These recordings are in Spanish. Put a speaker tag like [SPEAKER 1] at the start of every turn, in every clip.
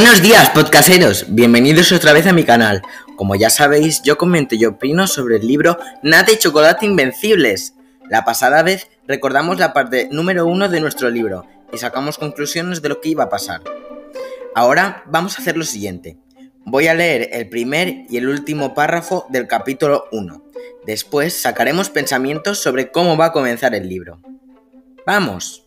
[SPEAKER 1] Buenos días, podcasteros. Bienvenidos otra vez a mi canal. Como ya sabéis, yo comento y opino sobre el libro Nata y Chocolate Invencibles. La pasada vez recordamos la parte número uno de nuestro libro y sacamos conclusiones de lo que iba a pasar. Ahora vamos a hacer lo siguiente. Voy a leer el primer y el último párrafo del capítulo 1. Después sacaremos pensamientos sobre cómo va a comenzar el libro. ¡Vamos!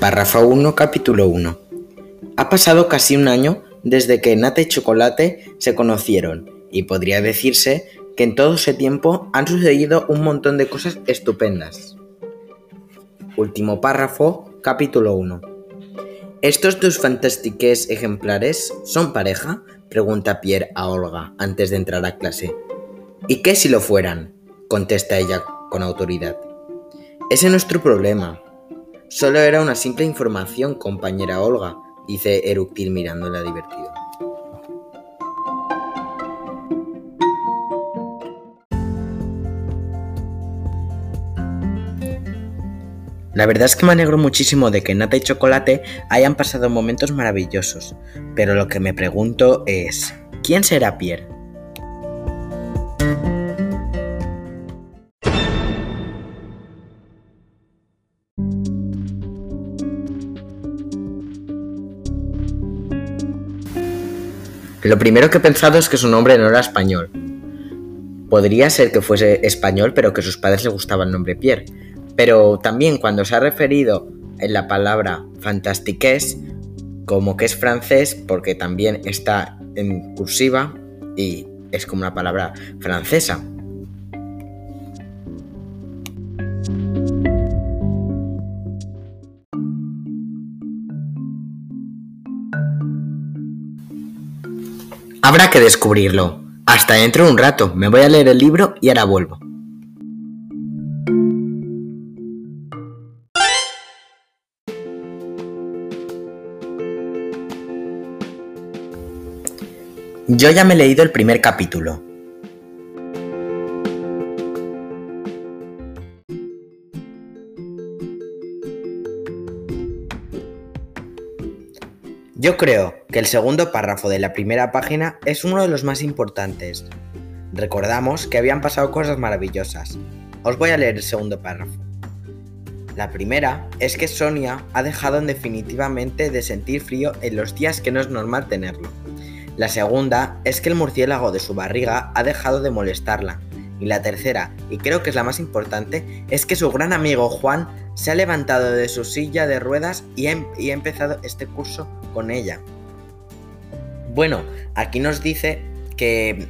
[SPEAKER 1] Párrafo 1, capítulo 1. Ha pasado casi un año desde que Nata y Chocolate se conocieron, y podría decirse que en todo ese tiempo han sucedido un montón de cosas estupendas. Último párrafo, capítulo 1. ¿Estos dos fantástiques ejemplares son pareja? pregunta Pierre a Olga antes de entrar a clase. ¿Y qué si lo fueran? contesta ella con autoridad. Ese es nuestro problema, Solo era una simple información, compañera Olga, dice Eructil mirándola divertido. La verdad es que me alegro muchísimo de que Nata y Chocolate hayan pasado momentos maravillosos, pero lo que me pregunto es, ¿quién será Pierre? Lo primero que he pensado es que su nombre no era español. Podría ser que fuese español, pero que a sus padres le gustaba el nombre Pierre. Pero también cuando se ha referido en la palabra fantastiques, como que es francés, porque también está en cursiva y es como una palabra francesa. Habrá que descubrirlo. Hasta dentro de un rato. Me voy a leer el libro y ahora vuelvo. Yo ya me he leído el primer capítulo. Yo creo que el segundo párrafo de la primera página es uno de los más importantes. Recordamos que habían pasado cosas maravillosas. Os voy a leer el segundo párrafo. La primera es que Sonia ha dejado definitivamente de sentir frío en los días que no es normal tenerlo. La segunda es que el murciélago de su barriga ha dejado de molestarla. Y la tercera, y creo que es la más importante, es que su gran amigo Juan se ha levantado de su silla de ruedas y ha, em-, empezado este curso con ella. Bueno, aquí nos dice que,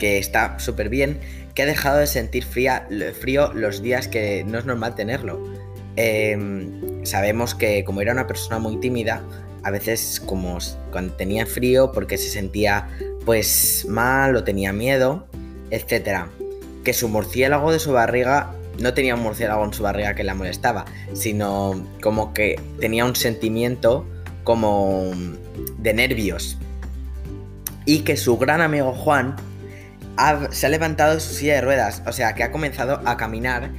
[SPEAKER 1] está súper bien, que ha dejado de sentir frío los días que no es normal tenerlo. Em, sabemos que como era una persona muy tímida, a veces como cuando tenía frío porque se sentía pues mal o tenía miedo, etc. Que su murciélago de su barriga no tenía un murciélago en su barriga que la molestaba, sino como que tenía un sentimiento como de nervios. Y que su gran amigo Juan se ha levantado de su silla de ruedas, o sea que ha comenzado a caminar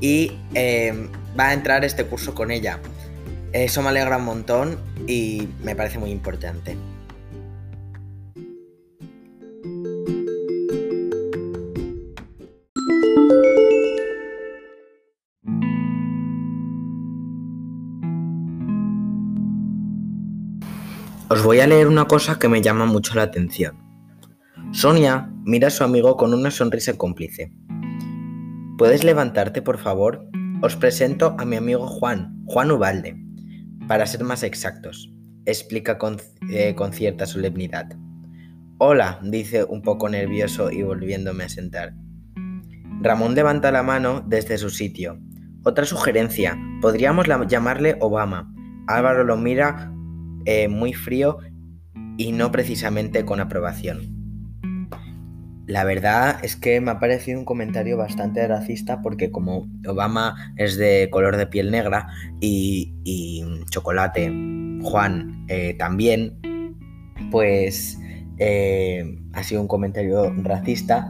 [SPEAKER 1] y em, va a entrar este curso con ella. Eso me alegra un montón y me parece muy importante. Os voy a leer una cosa que me llama mucho la atención. Sonia mira a su amigo con una sonrisa cómplice. ¿Puedes levantarte, por favor? Os presento a mi amigo Juan, Juan Ubalde, para ser más exactos, explica con, eh, con cierta solemnidad. Hola, dice un poco nervioso y volviéndome a sentar. Ramón levanta la mano desde su sitio. Otra sugerencia, podríamos llamarle Obama. Álvaro lo mira eh, muy frío y no precisamente con aprobación. La verdad es que me ha parecido un comentario bastante racista porque como Obama es de color de piel negra y, Chocolate, Juan eh, también, pues eh, ha sido un comentario racista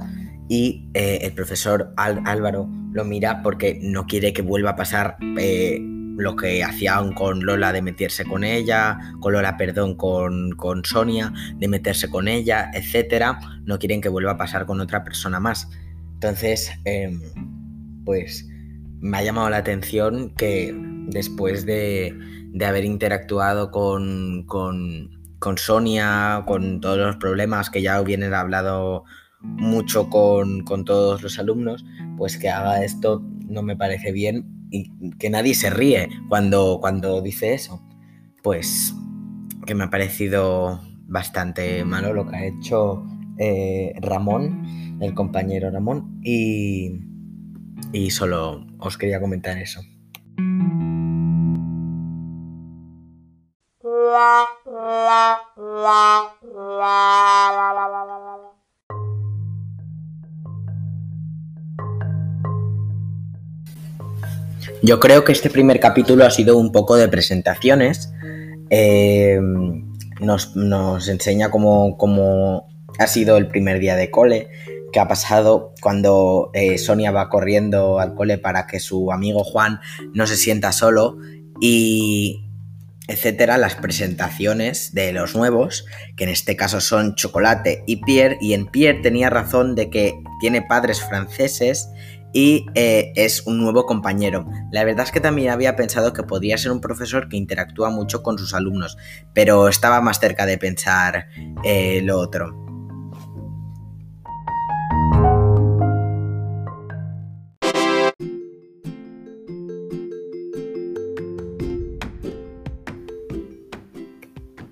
[SPEAKER 1] y el profesor Álvaro lo mira porque no quiere que vuelva a pasar lo que hacían con Lola de meterse con ella, con Lola, perdón, con, con Sonia, de meterse con ella, etcétera. No quieren que vuelva a pasar con otra persona más. Entonces, em, pues me ha llamado la atención que después de, de haber interactuado con, con, con, Sonia, con todos los problemas que ya vienen hablado mucho con, con todos los alumnos, pues que haga esto no me parece bien que nadie se ríe cuando, cuando dice eso. Pues que me ha parecido bastante malo lo que ha hecho eh, Ramón, el compañero Ramón, y, y solo os quería comentar eso. Yo creo que este primer capítulo ha sido un poco de presentaciones. Eh, nos, enseña cómo, ha sido el primer día de cole, qué ha pasado cuando eh, Sonia va corriendo al cole para que su amigo Juan no se sienta solo y etcétera, las presentaciones de los nuevos, que en este caso son Chocolate y Pierre, y en Pierre tenía razón de que tiene padres franceses y eh, es un nuevo compañero. La verdad es que también había pensado que podría ser un profesor que interactúa mucho con sus alumnos, pero estaba más cerca de pensar eh, lo otro.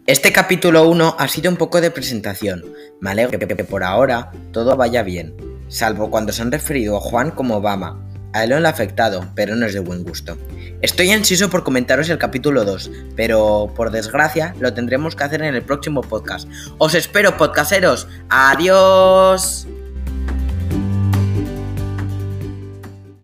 [SPEAKER 1] Este capítulo 1 ha sido un poco de presentación. Me alegro que por ahora todo vaya bien salvo cuando se han referido a Juan como Obama. A él lo han afectado, pero no es de buen gusto. Estoy ansioso por comentaros el capítulo 2, pero por desgracia lo tendremos que hacer en el próximo podcast. Os espero, podcasteros. Adiós.